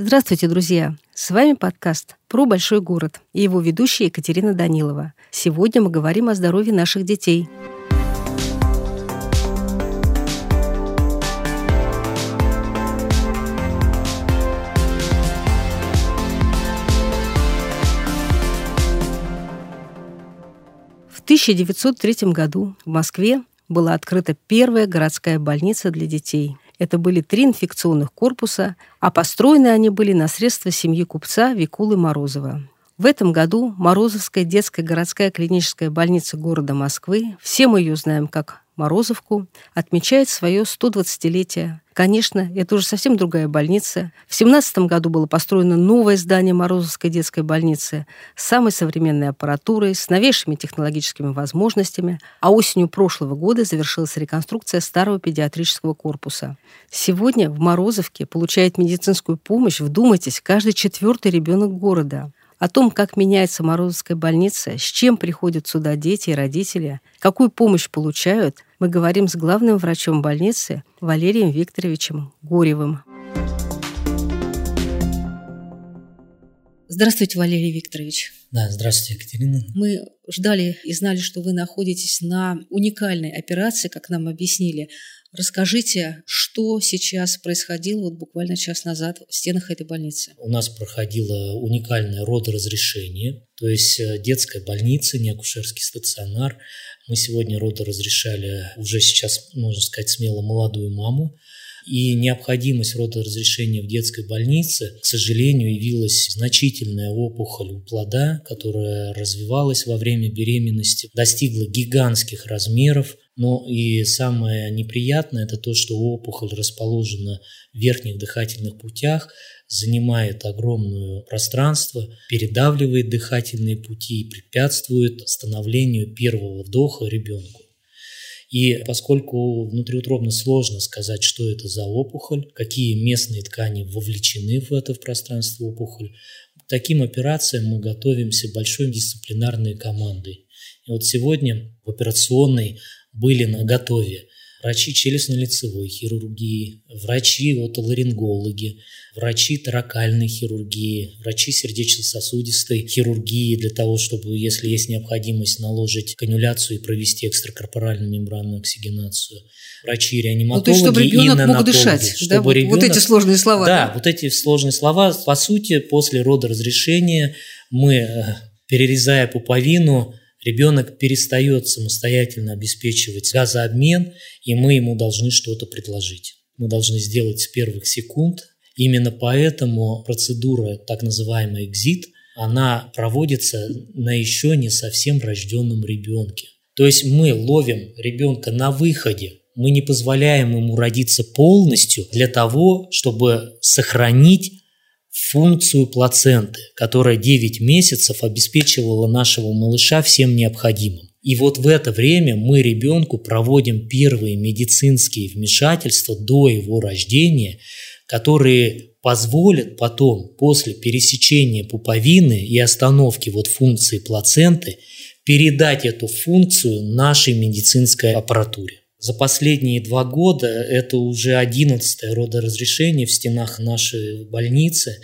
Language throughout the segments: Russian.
Здравствуйте, друзья! С вами подкаст про большой город и его ведущая Екатерина Данилова. Сегодня мы говорим о здоровье наших детей. В 1903 году в Москве была открыта первая городская больница для детей – это были три инфекционных корпуса, а построены они были на средства семьи купца Викулы Морозова. В этом году Морозовская детская городская клиническая больница города Москвы, все мы ее знаем как Морозовку, отмечает свое 120-летие. Конечно, это уже совсем другая больница. В 17 году было построено новое здание Морозовской детской больницы с самой современной аппаратурой, с новейшими технологическими возможностями, а осенью прошлого года завершилась реконструкция старого педиатрического корпуса. Сегодня в Морозовке получает медицинскую помощь, вдумайтесь, каждый четвертый ребенок города о том, как меняется Морозовская больница, с чем приходят сюда дети и родители, какую помощь получают, мы говорим с главным врачом больницы Валерием Викторовичем Горевым. Здравствуйте, Валерий Викторович. Да, здравствуйте, Екатерина. Мы ждали и знали, что вы находитесь на уникальной операции, как нам объяснили. Расскажите, что сейчас происходило вот буквально час назад в стенах этой больницы? У нас проходило уникальное родоразрешение, то есть э, детская больница, не акушерский стационар. Мы сегодня родоразрешали уже сейчас, можно сказать, смело молодую маму. И необходимость родоразрешения в детской больнице, к сожалению, явилась значительная опухоль у плода, которая развивалась во время беременности, достигла гигантских размеров, но и самое неприятное это то, что опухоль расположена в верхних дыхательных путях, занимает огромное пространство, передавливает дыхательные пути и препятствует становлению первого вдоха ребенку. И поскольку внутриутробно сложно сказать, что это за опухоль, какие местные ткани вовлечены в это в пространство опухоль, таким операциям мы готовимся большой дисциплинарной командой. И вот сегодня в операционной были на готове врачи челюстно-лицевой хирургии, врачи отоларингологи, врачи таракальной хирургии, врачи сердечно-сосудистой хирургии для того, чтобы, если есть необходимость, наложить канюляцию и провести экстракорпоральную мембранную оксигенацию, врачи реаниматологи ну, то есть, чтобы и неонатологи. мог дышать, чтобы да? ребенок, вот эти сложные слова. Да, да, вот эти сложные слова. По сути, после рода разрешения мы, э, перерезая пуповину, ребенок перестает самостоятельно обеспечивать газообмен, и мы ему должны что-то предложить. Мы должны сделать с первых секунд. Именно поэтому процедура, так называемая экзит, она проводится на еще не совсем рожденном ребенке. То есть мы ловим ребенка на выходе, мы не позволяем ему родиться полностью для того, чтобы сохранить функцию плаценты, которая 9 месяцев обеспечивала нашего малыша всем необходимым. И вот в это время мы ребенку проводим первые медицинские вмешательства до его рождения, которые позволят потом, после пересечения пуповины и остановки вот функции плаценты, передать эту функцию нашей медицинской аппаратуре. За последние два года это уже одиннадцатое родоразрешение в стенах нашей больницы,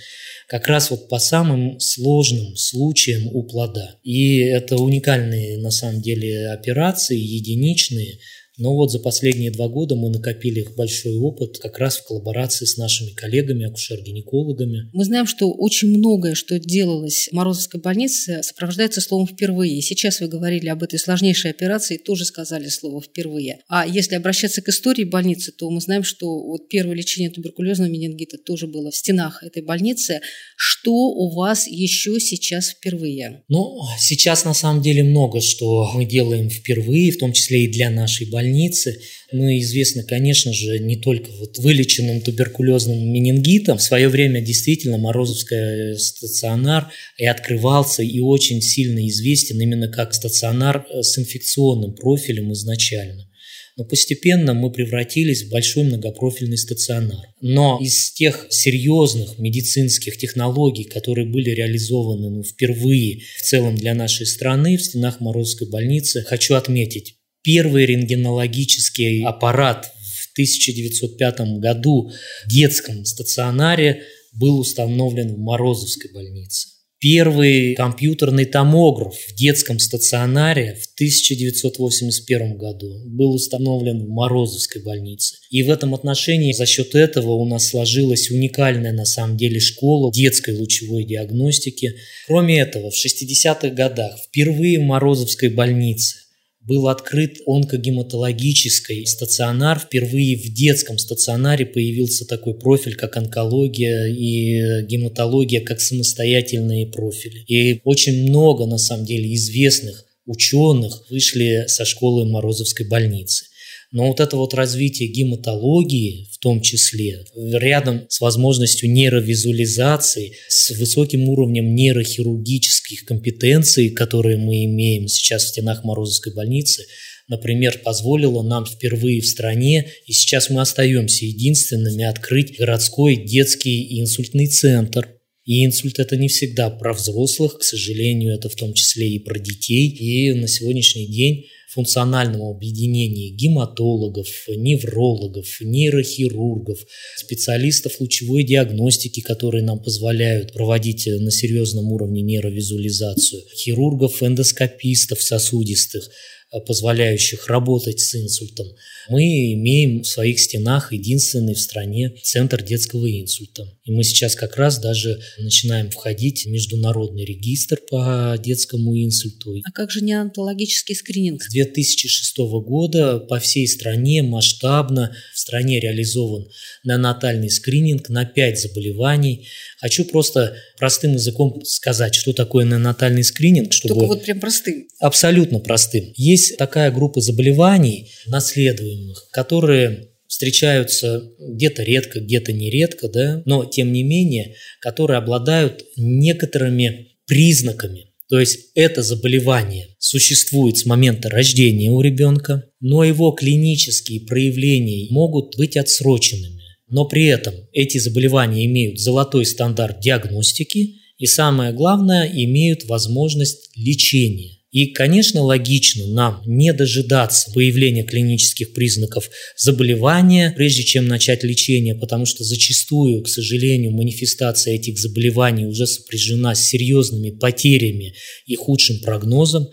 как раз вот по самым сложным случаям у плода. И это уникальные на самом деле операции, единичные, но вот за последние два года мы накопили большой опыт как раз в коллаборации с нашими коллегами, акушер-гинекологами. Мы знаем, что очень многое, что делалось в Морозовской больнице, сопровождается словом «впервые». Сейчас вы говорили об этой сложнейшей операции, тоже сказали слово «впервые». А если обращаться к истории больницы, то мы знаем, что вот первое лечение туберкулезного менингита тоже было в стенах этой больницы. Что у вас еще сейчас впервые? Ну, сейчас на самом деле много что мы делаем впервые, в том числе и для нашей больницы больницы. Мы известны, конечно же, не только вот вылеченным туберкулезным менингитом. В свое время действительно Морозовский стационар и открывался и очень сильно известен именно как стационар э, с инфекционным профилем изначально. Но постепенно мы превратились в большой многопрофильный стационар. Но из тех серьезных медицинских технологий, которые были реализованы ну, впервые в целом для нашей страны в стенах Морозовской больницы, хочу отметить первый рентгенологический аппарат в 1905 году в детском стационаре был установлен в Морозовской больнице. Первый компьютерный томограф в детском стационаре в 1981 году был установлен в Морозовской больнице. И в этом отношении за счет этого у нас сложилась уникальная на самом деле школа детской лучевой диагностики. Кроме этого, в 60-х годах впервые в Морозовской больнице был открыт онкогематологический стационар. Впервые в детском стационаре появился такой профиль, как онкология и гематология, как самостоятельные профили. И очень много, на самом деле, известных ученых вышли со школы Морозовской больницы. Но вот это вот развитие гематологии в том числе, рядом с возможностью нейровизуализации, с высоким уровнем нейрохирургических компетенций, которые мы имеем сейчас в стенах Морозовской больницы, например, позволило нам впервые в стране, и сейчас мы остаемся единственными, открыть городской детский инсультный центр. И инсульт это не всегда про взрослых, к сожалению, это в том числе и про детей. И на сегодняшний день функциональному объединении гематологов, неврологов, нейрохирургов, специалистов лучевой диагностики, которые нам позволяют проводить на серьезном уровне нейровизуализацию, хирургов, эндоскопистов сосудистых, Э, позволяющих работать с инсультом, мы имеем в своих стенах единственный в стране центр детского инсульта. И мы сейчас как раз даже начинаем входить в международный регистр по детскому инсульту. А как же неонтологический скрининг? С 2006 года по всей стране масштабно в стране реализован неонатальный скрининг на 5 заболеваний. Хочу просто простым языком сказать, что такое неонатальный скрининг. Чтобы... Только вот прям простым. Абсолютно простым. Есть такая группа заболеваний наследуемых, которые встречаются где-то редко, где-то нередко, да, но тем не менее, которые обладают некоторыми признаками. То есть это заболевание существует с момента рождения у ребенка, но его клинические проявления могут быть отсроченными. Но при этом эти заболевания имеют золотой стандарт диагностики и, самое главное, имеют возможность лечения. И, конечно, логично нам не дожидаться появления клинических признаков заболевания, прежде чем начать лечение, потому что зачастую, к сожалению, манифестация этих заболеваний уже сопряжена с серьезными потерями и худшим прогнозом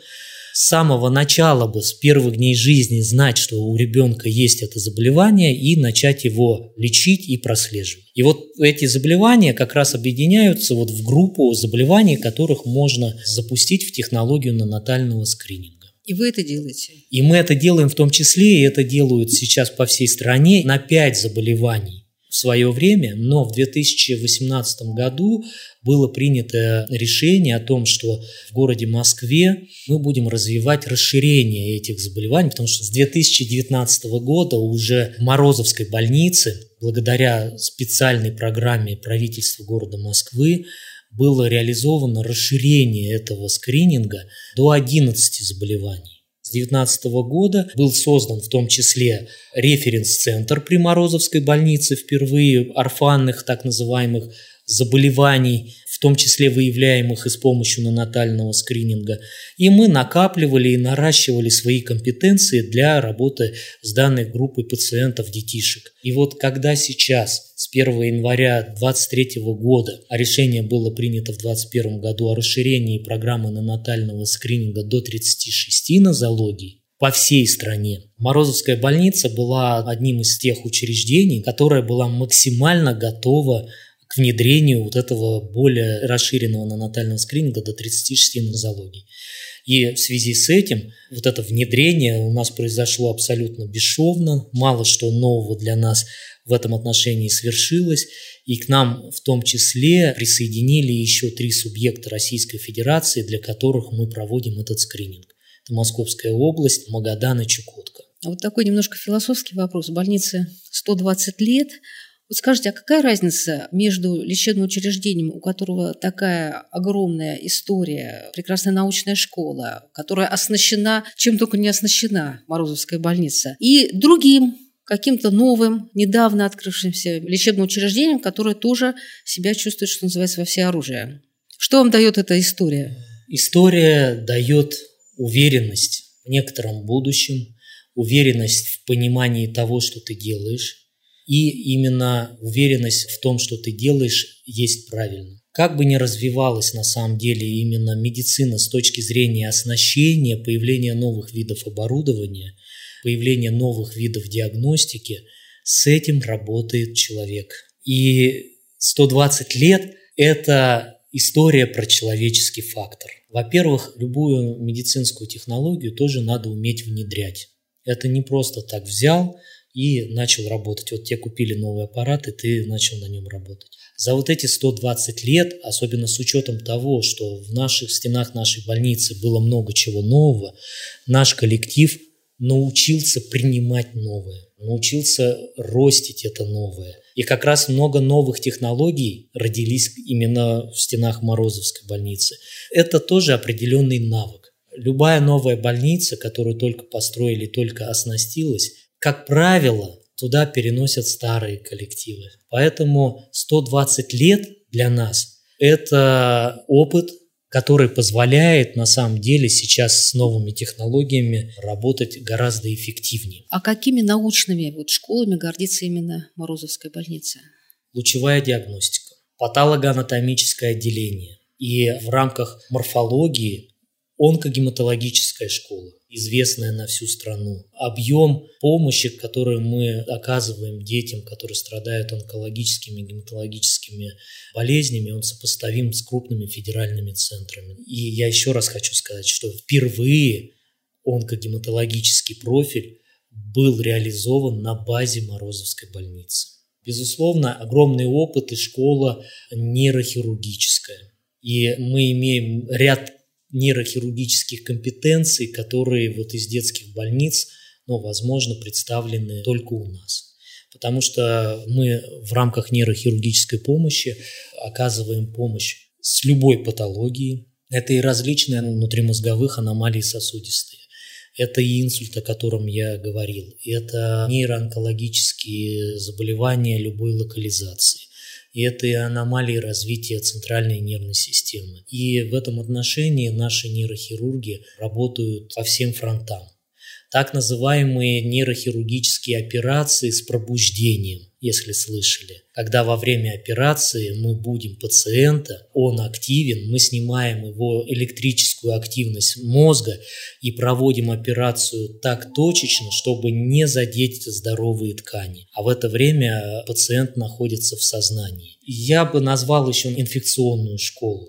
с самого начала бы, с первых дней жизни знать, что у ребенка есть это заболевание и начать его лечить и прослеживать. И вот эти заболевания как раз объединяются вот в группу заболеваний, которых можно запустить в технологию нанатального скрининга. И вы это делаете? И мы это делаем в том числе, и это делают сейчас по всей стране на 5 заболеваний в свое время, но в 2018 году было принято решение о том, что в городе Москве мы будем развивать расширение этих заболеваний, потому что с 2019 года уже в Морозовской больнице, благодаря специальной программе правительства города Москвы, было реализовано расширение этого скрининга до 11 заболеваний. 2019 года был создан в том числе референс-центр при Морозовской больнице, впервые орфанных так называемых заболеваний, том числе выявляемых и с помощью нанатального скрининга. И мы накапливали и наращивали свои компетенции для работы с данной группой пациентов-детишек. И вот когда сейчас, с 1 января 2023 года, а решение было принято в 2021 году о расширении программы нанатального скрининга до 36 нозологий, по всей стране. Морозовская больница была одним из тех учреждений, которая была максимально готова к внедрению вот этого более расширенного нанатального скрининга до 36 нозологий. И в связи с этим вот это внедрение у нас произошло абсолютно бесшовно, мало что нового для нас в этом отношении свершилось, и к нам в том числе присоединили еще три субъекта Российской Федерации, для которых мы проводим этот скрининг. Это Московская область, Магадан и Чукотка. А вот такой немножко философский вопрос. Больнице 120 лет, вот скажите, а какая разница между лечебным учреждением, у которого такая огромная история, прекрасная научная школа, которая оснащена, чем только не оснащена Морозовская больница, и другим каким-то новым, недавно открывшимся лечебным учреждением, которое тоже себя чувствует, что называется, во всеоружие. Что вам дает эта история? История дает уверенность в некотором будущем, уверенность в понимании того, что ты делаешь, и именно уверенность в том, что ты делаешь, есть правильно. Как бы ни развивалась на самом деле именно медицина с точки зрения оснащения, появления новых видов оборудования, появления новых видов диагностики, с этим работает человек. И 120 лет – это история про человеческий фактор. Во-первых, любую медицинскую технологию тоже надо уметь внедрять. Это не просто так взял и начал работать. Вот тебе купили новый аппарат, и ты начал на нем работать. За вот эти 120 лет, особенно с учетом того, что в наших стенах нашей больницы было много чего нового, наш коллектив научился принимать новое, научился ростить это новое. И как раз много новых технологий родились именно в стенах Морозовской больницы. Это тоже определенный навык. Любая новая больница, которую только построили, только оснастилась, как правило, туда переносят старые коллективы. Поэтому 120 лет для нас – это опыт, который позволяет на самом деле сейчас с новыми технологиями работать гораздо эффективнее. А какими научными вот школами гордится именно Морозовская больница? Лучевая диагностика, патологоанатомическое отделение и в рамках морфологии онкогематологическая школа известная на всю страну. Объем помощи, который мы оказываем детям, которые страдают онкологическими, гематологическими болезнями, он сопоставим с крупными федеральными центрами. И я еще раз хочу сказать, что впервые онкогематологический профиль был реализован на базе Морозовской больницы. Безусловно, огромный опыт и школа нейрохирургическая. И мы имеем ряд нейрохирургических компетенций, которые вот из детских больниц, ну, возможно, представлены только у нас. Потому что мы в рамках нейрохирургической помощи оказываем помощь с любой патологией. Это и различные внутримозговых аномалии сосудистые. Это и инсульт, о котором я говорил. Это нейроонкологические заболевания любой локализации и это и аномалии развития центральной нервной системы. И в этом отношении наши нейрохирурги работают по всем фронтам. Так называемые нейрохирургические операции с пробуждением, если слышали. Когда во время операции мы будем пациента, он активен, мы снимаем его электрическую активность мозга и проводим операцию так точечно, чтобы не задеть здоровые ткани. А в это время пациент находится в сознании. Я бы назвал еще инфекционную школу.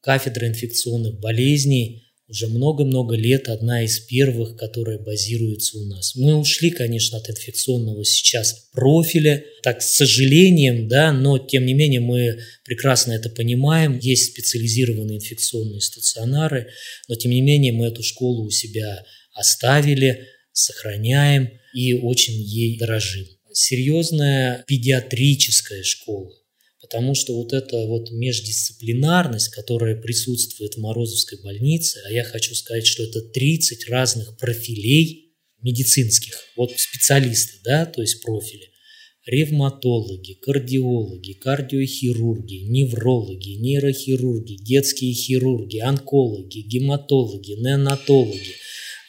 Кафедра инфекционных болезней – уже много-много лет одна из первых, которая базируется у нас. Мы ушли, конечно, от инфекционного сейчас профиля, так с сожалением, да, но тем не менее мы прекрасно это понимаем. Есть специализированные инфекционные стационары, но тем не менее мы эту школу у себя оставили, сохраняем и очень ей дорожим. Серьезная педиатрическая школа Потому что вот эта вот междисциплинарность, которая присутствует в Морозовской больнице, а я хочу сказать, что это 30 разных профилей медицинских, вот специалисты, да, то есть профили, ревматологи, кардиологи, кардиохирурги, неврологи, нейрохирурги, детские хирурги, онкологи, гематологи, неонатологи,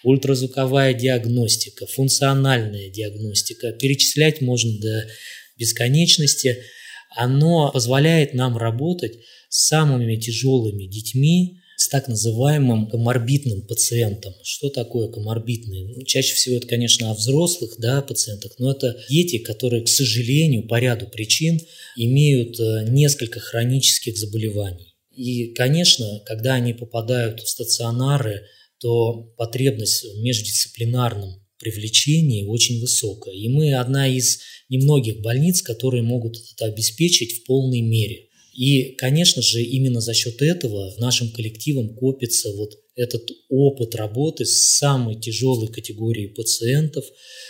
ультразвуковая диагностика, функциональная диагностика. Перечислять можно до бесконечности – оно позволяет нам работать с самыми тяжелыми детьми, с так называемым коморбитным пациентом. Что такое коморбитный? Ну, чаще всего это, конечно, о взрослых да, пациентах, но это дети, которые, к сожалению, по ряду причин имеют э, несколько хронических заболеваний. И, конечно, когда они попадают в стационары, то потребность в междисциплинарном привлечении очень высокая. И мы одна из немногих больниц, которые могут это обеспечить в полной мере. И, конечно же, именно за счет этого нашим коллективам копится вот этот опыт работы с самой тяжелой категорией пациентов,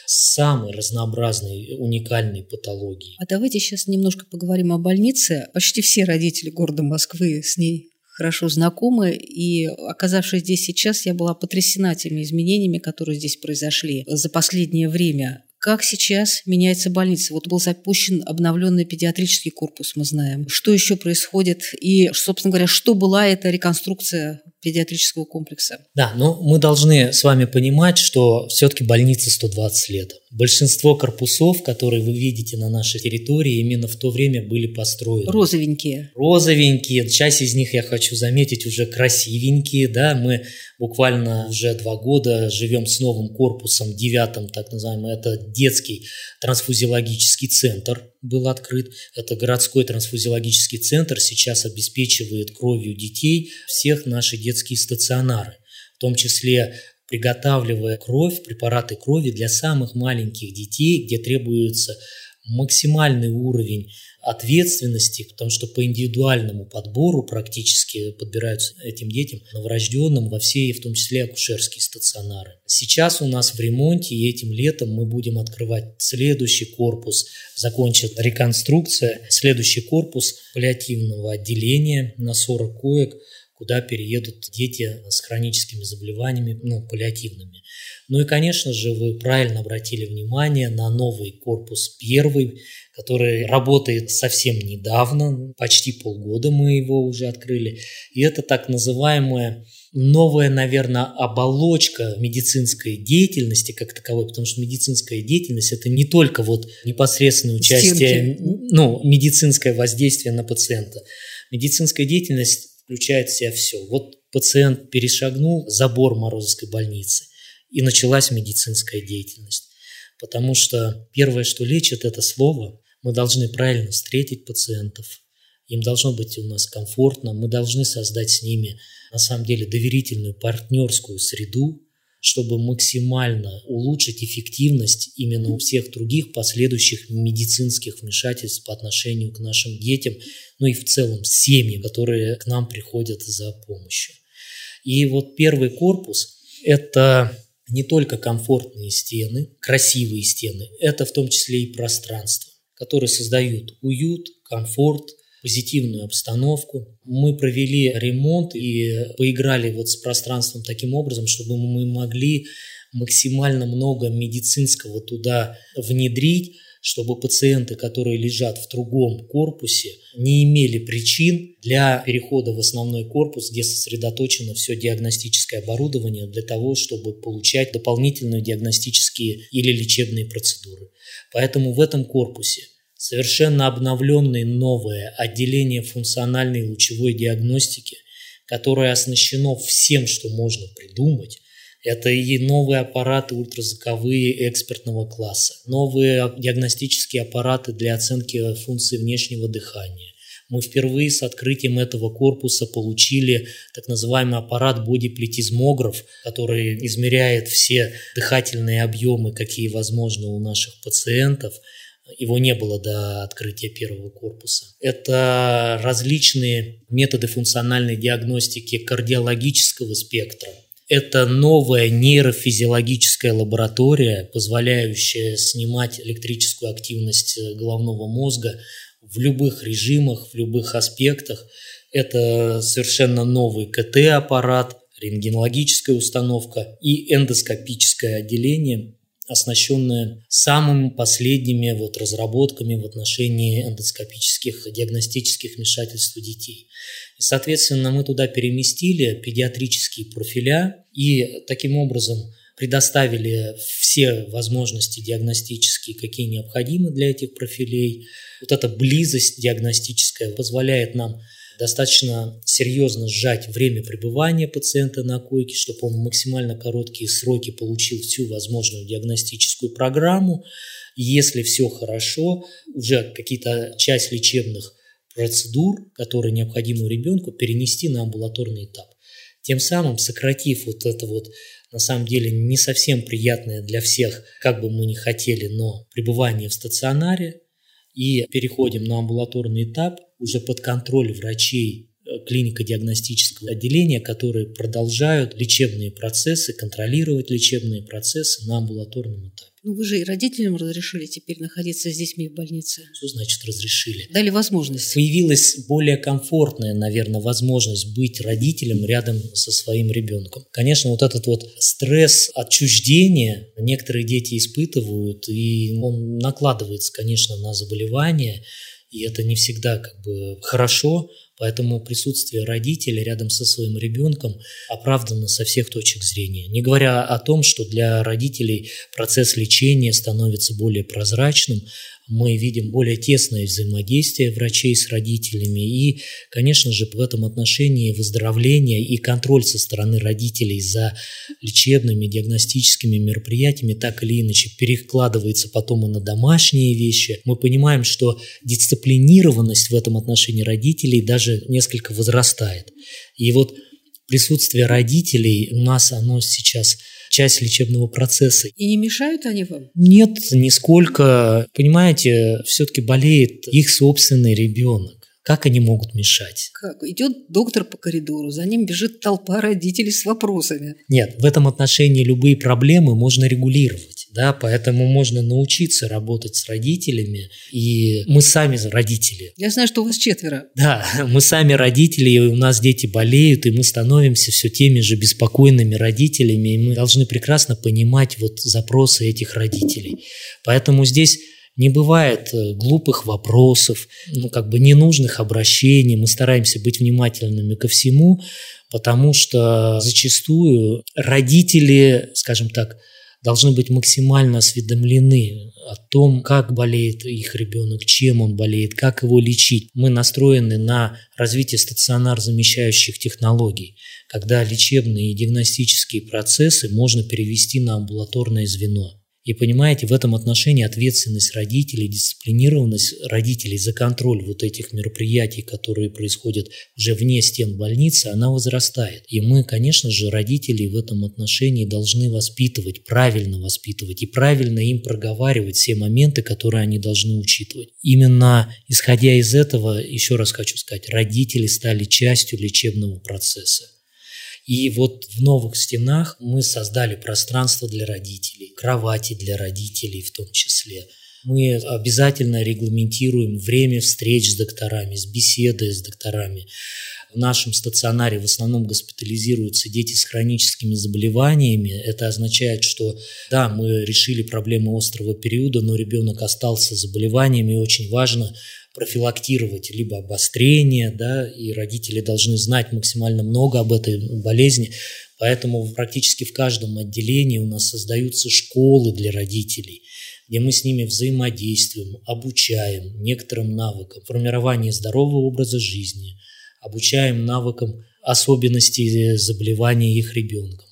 с самой разнообразной уникальной патологией. А давайте сейчас немножко поговорим о больнице. Почти все родители города Москвы с ней хорошо знакомы, и оказавшись здесь сейчас, я была потрясена теми изменениями, которые здесь произошли за последнее время. Как сейчас меняется больница? Вот был запущен обновленный педиатрический корпус, мы знаем. Что еще происходит? И, собственно говоря, что была эта реконструкция педиатрического комплекса? Да, но мы должны с вами понимать, что все-таки больнице 120 лет. Большинство корпусов, которые вы видите на нашей территории, именно в то время были построены. Розовенькие. Розовенькие. Часть из них, я хочу заметить, уже красивенькие. Да? Мы буквально уже два года живем с новым корпусом, девятым, так называемым. Это детский трансфузиологический центр был открыт. Это городской трансфузиологический центр. Сейчас обеспечивает кровью детей всех наши детские стационары в том числе приготавливая кровь, препараты крови для самых маленьких детей, где требуется максимальный уровень ответственности, потому что по индивидуальному подбору практически подбираются этим детям, новорожденным, во все, в том числе акушерские стационары. Сейчас у нас в ремонте, и этим летом мы будем открывать следующий корпус, закончит реконструкция, следующий корпус паллиативного отделения на 40 коек – куда переедут дети с хроническими заболеваниями, ну, паллиативными. Ну и, конечно же, вы правильно обратили внимание на новый корпус первый, который работает совсем недавно, почти полгода мы его уже открыли. И это так называемая новая, наверное, оболочка медицинской деятельности как таковой, потому что медицинская деятельность – это не только вот непосредственное участие, Стенки. ну, медицинское воздействие на пациента. Медицинская деятельность включает в себя все. Вот пациент перешагнул забор Морозовской больницы, и началась медицинская деятельность. Потому что первое, что лечит, это слово. Мы должны правильно встретить пациентов. Им должно быть у нас комфортно. Мы должны создать с ними, на самом деле, доверительную партнерскую среду, чтобы максимально улучшить эффективность именно у всех других последующих медицинских вмешательств по отношению к нашим детям, ну и в целом семьи, которые к нам приходят за помощью. И вот первый корпус – это не только комфортные стены, красивые стены, это в том числе и пространство, которые создают уют, комфорт – позитивную обстановку. Мы провели ремонт и поиграли вот с пространством таким образом, чтобы мы могли максимально много медицинского туда внедрить, чтобы пациенты, которые лежат в другом корпусе, не имели причин для перехода в основной корпус, где сосредоточено все диагностическое оборудование для того, чтобы получать дополнительные диагностические или лечебные процедуры. Поэтому в этом корпусе совершенно обновленное новое отделение функциональной лучевой диагностики, которое оснащено всем, что можно придумать. Это и новые аппараты ультразвуковые экспертного класса, новые диагностические аппараты для оценки функций внешнего дыхания. Мы впервые с открытием этого корпуса получили так называемый аппарат бодиплетизмограф, который измеряет все дыхательные объемы, какие возможны у наших пациентов – его не было до открытия первого корпуса. Это различные методы функциональной диагностики кардиологического спектра. Это новая нейрофизиологическая лаборатория, позволяющая снимать электрическую активность головного мозга в любых режимах, в любых аспектах. Это совершенно новый КТ-аппарат, рентгенологическая установка и эндоскопическое отделение, оснащенная самыми последними вот разработками в отношении эндоскопических диагностических вмешательств у детей. И, соответственно, мы туда переместили педиатрические профиля и таким образом предоставили все возможности диагностические, какие необходимы для этих профилей. Вот эта близость диагностическая позволяет нам достаточно серьезно сжать время пребывания пациента на койке, чтобы он в максимально короткие сроки получил всю возможную диагностическую программу. Если все хорошо, уже какие-то часть лечебных процедур, которые необходимы ребенку, перенести на амбулаторный этап. Тем самым сократив вот это вот на самом деле не совсем приятное для всех, как бы мы ни хотели, но пребывание в стационаре, и переходим на амбулаторный этап уже под контроль врачей э, клинико-диагностического отделения, которые продолжают лечебные процессы, контролировать лечебные процессы на амбулаторном этапе. Ну, вы же и родителям разрешили теперь находиться с детьми в больнице. Что значит разрешили? Дали возможность. Появилась более комфортная, наверное, возможность быть родителем рядом со своим ребенком. Конечно, вот этот вот стресс отчуждения некоторые дети испытывают, и он накладывается, конечно, на заболевания, и это не всегда как бы хорошо, Поэтому присутствие родителя рядом со своим ребенком оправдано со всех точек зрения. Не говоря о том, что для родителей процесс лечения становится более прозрачным, мы видим более тесное взаимодействие врачей с родителями. И, конечно же, в этом отношении выздоровление и контроль со стороны родителей за лечебными, диагностическими мероприятиями так или иначе перекладывается потом и на домашние вещи. Мы понимаем, что дисциплинированность в этом отношении родителей даже несколько возрастает. И вот присутствие родителей у нас оно сейчас часть лечебного процесса. И не мешают они вам? Нет, нисколько. Понимаете, все-таки болеет их собственный ребенок. Как они могут мешать? Как? Идет доктор по коридору, за ним бежит толпа родителей с вопросами. Нет, в этом отношении любые проблемы можно регулировать да, поэтому можно научиться работать с родителями, и мы сами родители. Я знаю, что у вас четверо. Да, мы сами родители, и у нас дети болеют, и мы становимся все теми же беспокойными родителями, и мы должны прекрасно понимать вот запросы этих родителей. Поэтому здесь не бывает э, глупых вопросов, ну, как бы ненужных обращений. Мы стараемся быть внимательными ко всему, потому что зачастую родители, скажем так, должны быть максимально осведомлены о том, как болеет их ребенок, чем он болеет, как его лечить. Мы настроены на развитие стационар замещающих технологий, когда лечебные и диагностические процессы можно перевести на амбулаторное звено. И понимаете, в этом отношении ответственность родителей, дисциплинированность родителей за контроль вот этих мероприятий, которые происходят уже вне стен больницы, она возрастает. И мы, конечно же, родителей в этом отношении должны воспитывать, правильно воспитывать и правильно им проговаривать все моменты, которые они должны учитывать. Именно исходя из этого, еще раз хочу сказать, родители стали частью лечебного процесса. И вот в новых стенах мы создали пространство для родителей, кровати для родителей в том числе. Мы обязательно регламентируем время встреч с докторами, с беседой с докторами. В нашем стационаре в основном госпитализируются дети с хроническими заболеваниями. Это означает, что да, мы решили проблемы острого периода, но ребенок остался с заболеваниями, и очень важно профилактировать либо обострение, да, и родители должны знать максимально много об этой болезни. Поэтому практически в каждом отделении у нас создаются школы для родителей, где мы с ними взаимодействуем, обучаем некоторым навыкам формирования здорового образа жизни, обучаем навыкам особенностей заболевания их ребенка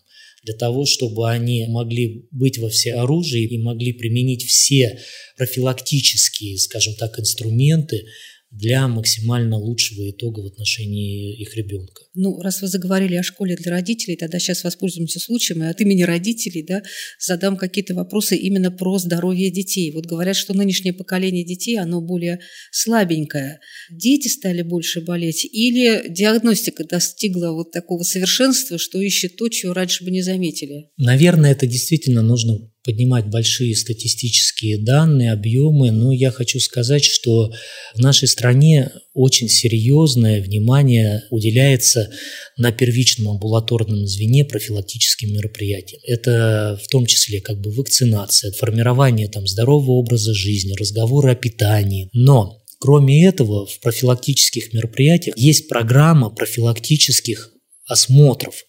для того, чтобы они могли быть во всеоружии и могли применить все профилактические, скажем так, инструменты для максимально лучшего итога в отношении их ребенка. Ну, раз вы заговорили о школе для родителей, тогда сейчас воспользуемся случаем и от имени родителей да, задам какие-то вопросы именно про здоровье детей. Вот говорят, что нынешнее поколение детей, оно более слабенькое. Дети стали больше болеть или диагностика достигла вот такого совершенства, что ищет то, чего раньше бы не заметили? Наверное, это действительно нужно поднимать большие статистические данные, объемы, но я хочу сказать, что в нашей стране очень серьезное внимание уделяется на первичном амбулаторном звене профилактическим мероприятиям. Это в том числе как бы вакцинация, формирование там, здорового образа жизни, разговоры о питании. Но Кроме этого, в профилактических мероприятиях есть программа профилактических осмотров,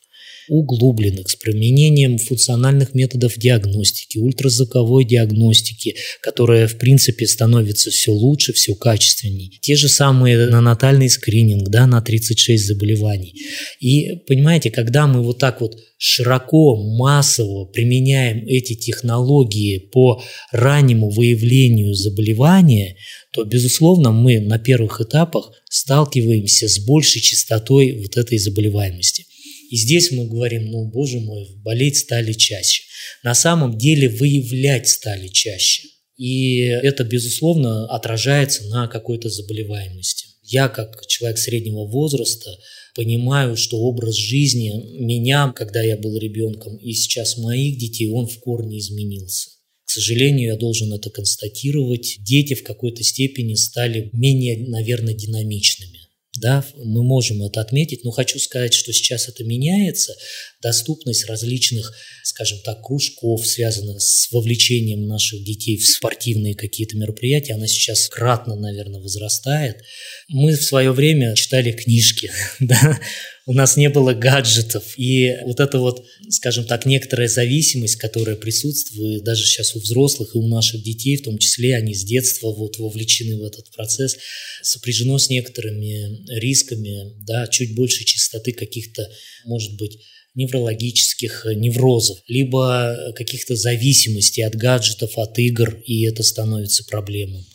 углубленных, с применением функциональных методов диагностики, ультразвуковой диагностики, которая, в принципе, становится все лучше, все качественнее. Те же самые нанатальный скрининг, да, на 36 заболеваний. И, понимаете, когда мы вот так вот широко, массово применяем эти технологии по раннему выявлению заболевания, то, безусловно, мы на первых этапах сталкиваемся с большей частотой вот этой заболеваемости. И здесь мы говорим, ну, боже мой, болеть стали чаще. На самом деле выявлять стали чаще. И это, безусловно, отражается на какой-то заболеваемости. Я, как человек среднего возраста, понимаю, что образ жизни меня, когда я был ребенком, и сейчас моих детей, он в корне изменился. К сожалению, я должен это констатировать. Дети в какой-то степени стали менее, наверное, динамичными да, мы можем это отметить, но хочу сказать, что сейчас это меняется. Доступность различных, скажем так, кружков, связанных с вовлечением наших детей в спортивные какие-то мероприятия, она сейчас кратно, наверное, возрастает. Мы в свое время читали книжки, да, у нас не было гаджетов. И вот эта вот, скажем так, некоторая зависимость, которая присутствует даже сейчас у взрослых и у наших детей, в том числе они с детства вот вовлечены в этот процесс, сопряжено с некоторыми рисками, да, чуть больше частоты каких-то, может быть, неврологических неврозов, либо каких-то зависимостей от гаджетов, от игр, и это становится проблемой.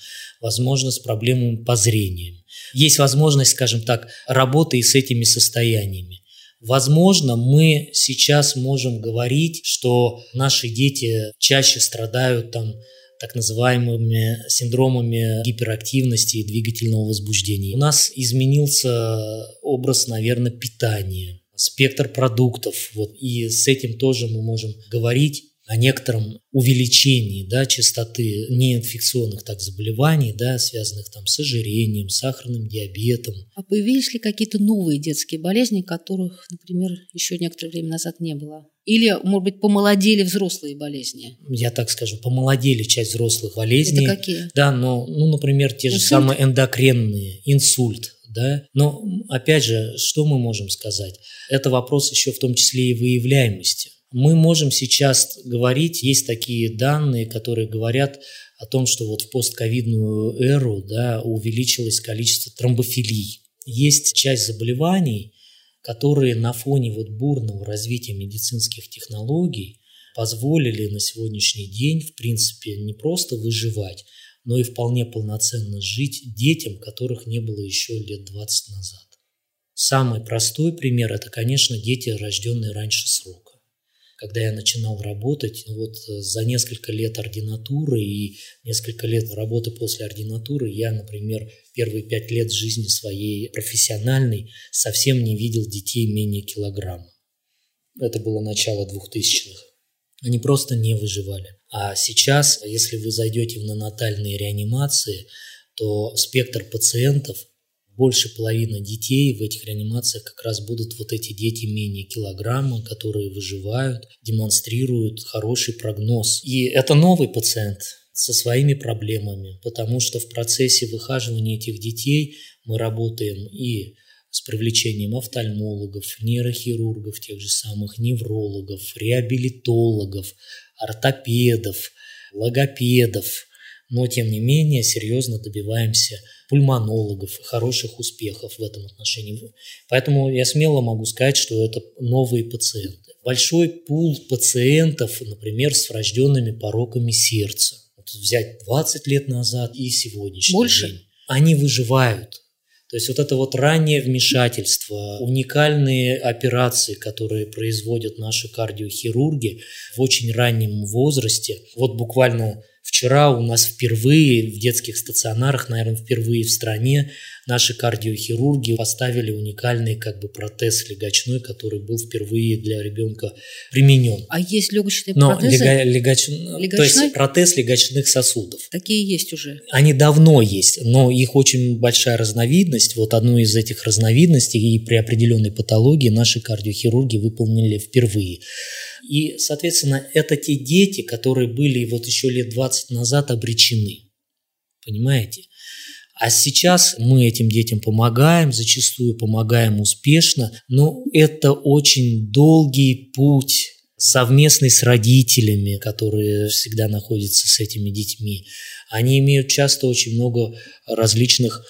Возможно, с проблемами по зрению есть возможность, скажем так, работы и с этими состояниями. Возможно, мы сейчас можем говорить, что наши дети чаще страдают там так называемыми синдромами гиперактивности и двигательного возбуждения. У нас изменился образ, наверное, питания, спектр продуктов. Вот, и с этим тоже мы можем говорить о некотором увеличении да, частоты неинфекционных так заболеваний, да, связанных там с ожирением, сахарным диабетом. А появились ли какие-то новые детские болезни, которых, например, еще некоторое время назад не было? Или, может быть, помолодели взрослые болезни? Я так скажу, помолодели часть взрослых болезней. Это какие? Да, но, ну, например, те инсульт? же самые эндокринные, инсульт, да. Но, опять же, что мы можем сказать? Это вопрос еще в том числе и выявляемости. Мы можем сейчас говорить, есть такие данные, которые говорят о том, что вот в постковидную эру да, увеличилось количество тромбофилий. Есть часть заболеваний, которые на фоне вот бурного развития медицинских технологий позволили на сегодняшний день, в принципе, не просто выживать, но и вполне полноценно жить детям, которых не было еще лет 20 назад. Самый простой пример – это, конечно, дети, рожденные раньше срока когда я начинал работать, вот э, за несколько лет ординатуры и несколько лет работы после ординатуры, я, например, первые пять лет жизни своей профессиональной совсем не видел детей менее килограмма. Это было начало двухтысячных. Они просто не выживали. А сейчас, если вы зайдете в нанотальные реанимации, то спектр пациентов больше половины детей в этих реанимациях как раз будут вот эти дети менее килограмма, которые выживают, демонстрируют хороший прогноз. И это новый пациент со своими проблемами, потому что в процессе выхаживания этих детей мы работаем и с привлечением офтальмологов, нейрохирургов, тех же самых неврологов, реабилитологов, ортопедов, логопедов, но тем не менее серьезно добиваемся пульмонологов, хороших успехов в этом отношении. Поэтому я смело могу сказать, что это новые пациенты. Большой пул пациентов, например, с врожденными пороками сердца. Вот взять 20 лет назад и сегодняшний Больше? день. Они выживают. То есть вот это вот раннее вмешательство, уникальные операции, которые производят наши кардиохирурги в очень раннем возрасте. Вот буквально Вчера у нас впервые в детских стационарах, наверное, впервые в стране наши кардиохирурги поставили уникальный как бы протез легочной, который был впервые для ребенка применен. А есть легочные Но протезы? Лего, легоч... То есть протез легочных сосудов. Такие есть уже? Они давно есть, но их очень большая разновидность. Вот одну из этих разновидностей и при определенной патологии наши кардиохирурги выполнили впервые. И, соответственно, это те дети, которые были вот еще лет 20 назад обречены. Понимаете? А сейчас мы этим детям помогаем, зачастую помогаем успешно, но это очень долгий путь совместный с родителями, которые всегда находятся с этими детьми. Они имеют часто очень много различных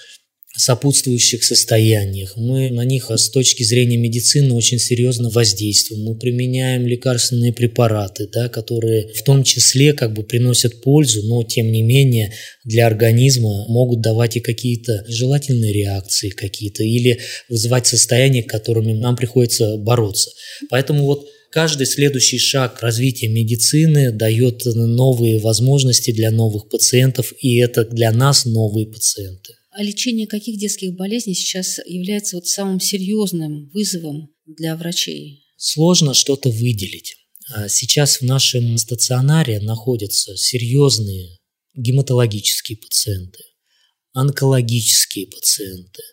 сопутствующих состояниях. Мы на них с точки зрения медицины очень серьезно воздействуем. Мы применяем лекарственные препараты, да, которые в том числе как бы приносят пользу, но тем не менее для организма могут давать и какие-то нежелательные реакции какие-то или вызывать состояния, которыми нам приходится бороться. Поэтому вот Каждый следующий шаг развития медицины дает новые возможности для новых пациентов, и это для нас новые пациенты. А лечение каких детских болезней сейчас является вот самым серьезным вызовом для врачей? Сложно что-то выделить. А сейчас в нашем стационаре находятся серьезные гематологические пациенты, онкологические пациенты,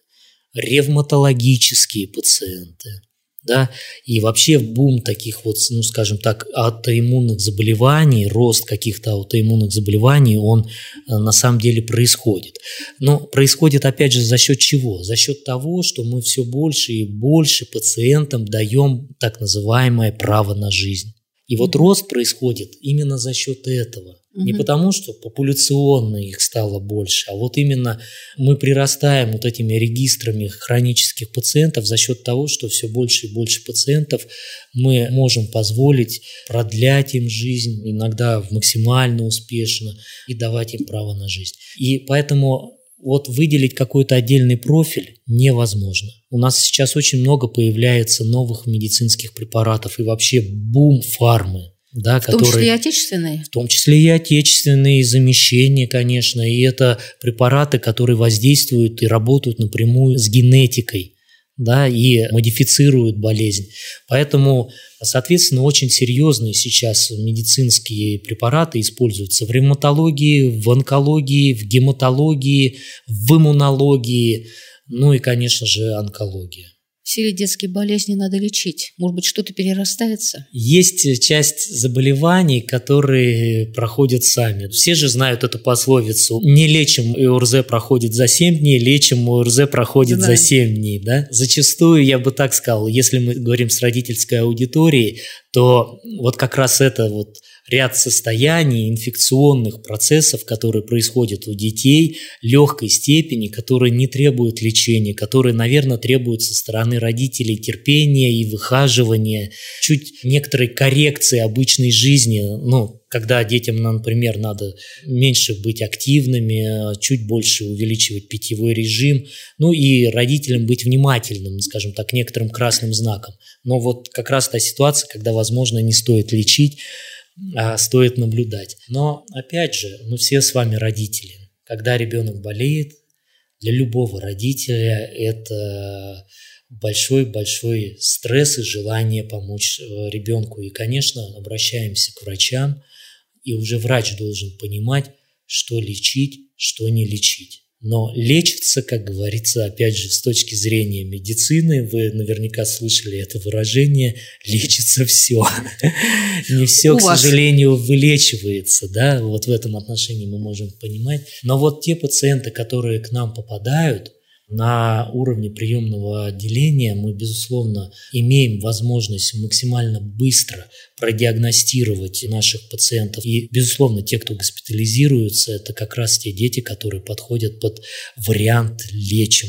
ревматологические пациенты, да, и вообще бум таких вот, ну, скажем так, аутоиммунных заболеваний, рост каких-то аутоиммунных заболеваний, он э, на самом деле происходит. Но происходит, опять же, за счет чего? За счет того, что мы все больше и больше пациентам даем так называемое право на жизнь. И вот рост происходит именно за счет этого. Не потому, что популяционно их стало больше, а вот именно мы прирастаем вот этими регистрами хронических пациентов за счет того, что все больше и больше пациентов мы можем позволить продлять им жизнь, иногда максимально успешно, и давать им право на жизнь. И поэтому вот выделить какой-то отдельный профиль невозможно. У нас сейчас очень много появляется новых медицинских препаратов и вообще бум фармы да, в которые, том числе и отечественные? В том числе и отечественные, замещения, конечно. И это препараты, которые воздействуют и работают напрямую с генетикой да, и модифицируют болезнь. Поэтому, соответственно, очень серьезные сейчас медицинские препараты используются в ревматологии, в онкологии, в гематологии, в иммунологии, ну и, конечно же, онкология все детские болезни надо лечить? Может быть, что-то перерастается? Есть часть заболеваний, которые проходят сами. Все же знают эту пословицу. Не лечим ОРЗ проходит за 7 дней, лечим ОРЗ проходит Знаем. за 7 дней. Да? Зачастую, я бы так сказал, если мы говорим с родительской аудиторией, то вот как раз это вот ряд состояний, инфекционных процессов, которые происходят у детей легкой степени, которые не требуют лечения, которые, наверное, требуют со стороны родителей терпения и выхаживания, чуть некоторой коррекции обычной жизни, ну, когда детям, например, надо меньше быть активными, чуть больше увеличивать питьевой режим, ну и родителям быть внимательным, скажем так, некоторым красным знаком. Но вот как раз та ситуация, когда, возможно, не стоит лечить, стоит наблюдать. Но, опять же, мы все с вами родители. Когда ребенок болеет, для любого родителя это большой-большой стресс и желание помочь э, ребенку. И, конечно, обращаемся к врачам, и уже врач должен понимать, что лечить, что не лечить. Но лечится, как говорится, опять же, с точки зрения медицины, вы наверняка слышали это выражение, лечится все. Не все, к сожалению, вылечивается, да, вот в этом отношении мы можем понимать. Но вот те пациенты, которые к нам попадают, на уровне приемного отделения мы, безусловно, имеем возможность максимально быстро продиагностировать наших пациентов. И, безусловно, те, кто госпитализируются, это как раз те дети, которые подходят под вариант «лечим».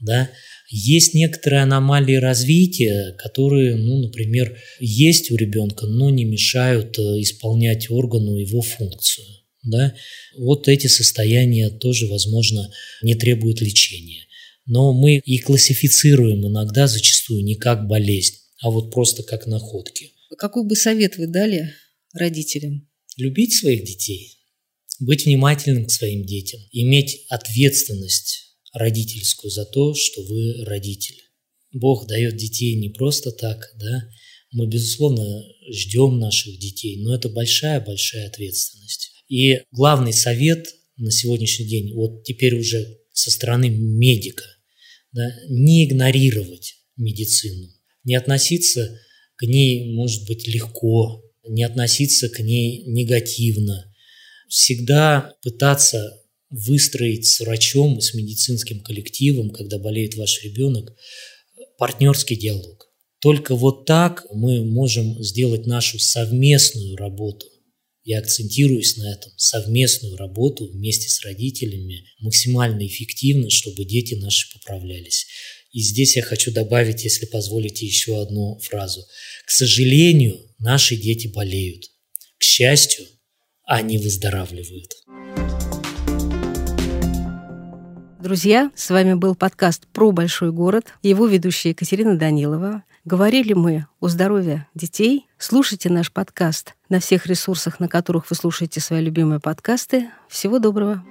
Да? Есть некоторые аномалии развития, которые, ну, например, есть у ребенка, но не мешают э, исполнять органу его функцию да, вот эти состояния тоже, возможно, не требуют лечения. Но мы и классифицируем иногда зачастую не как болезнь, а вот просто как находки. Какой бы совет вы дали родителям? Любить своих детей, быть внимательным к своим детям, иметь ответственность родительскую за то, что вы родитель. Бог дает детей не просто так, да, мы, безусловно, ждем наших детей, но это большая-большая ответственность. И главный совет на сегодняшний день, вот теперь уже со стороны медика, да, не игнорировать медицину, не относиться к ней, может быть, легко, не относиться к ней негативно, всегда пытаться выстроить с врачом и с медицинским коллективом, когда болеет ваш ребенок, партнерский диалог. Только вот так мы можем сделать нашу совместную работу я акцентируюсь на этом, совместную работу вместе с родителями максимально эффективно, чтобы дети наши поправлялись. И здесь я хочу добавить, если позволите, еще одну фразу. К сожалению, наши дети болеют. К счастью, они выздоравливают. Друзья, с вами был подкаст про большой город. Его ведущая Екатерина Данилова. Говорили мы о здоровье детей. Слушайте наш подкаст на всех ресурсах, на которых вы слушаете свои любимые подкасты. Всего доброго!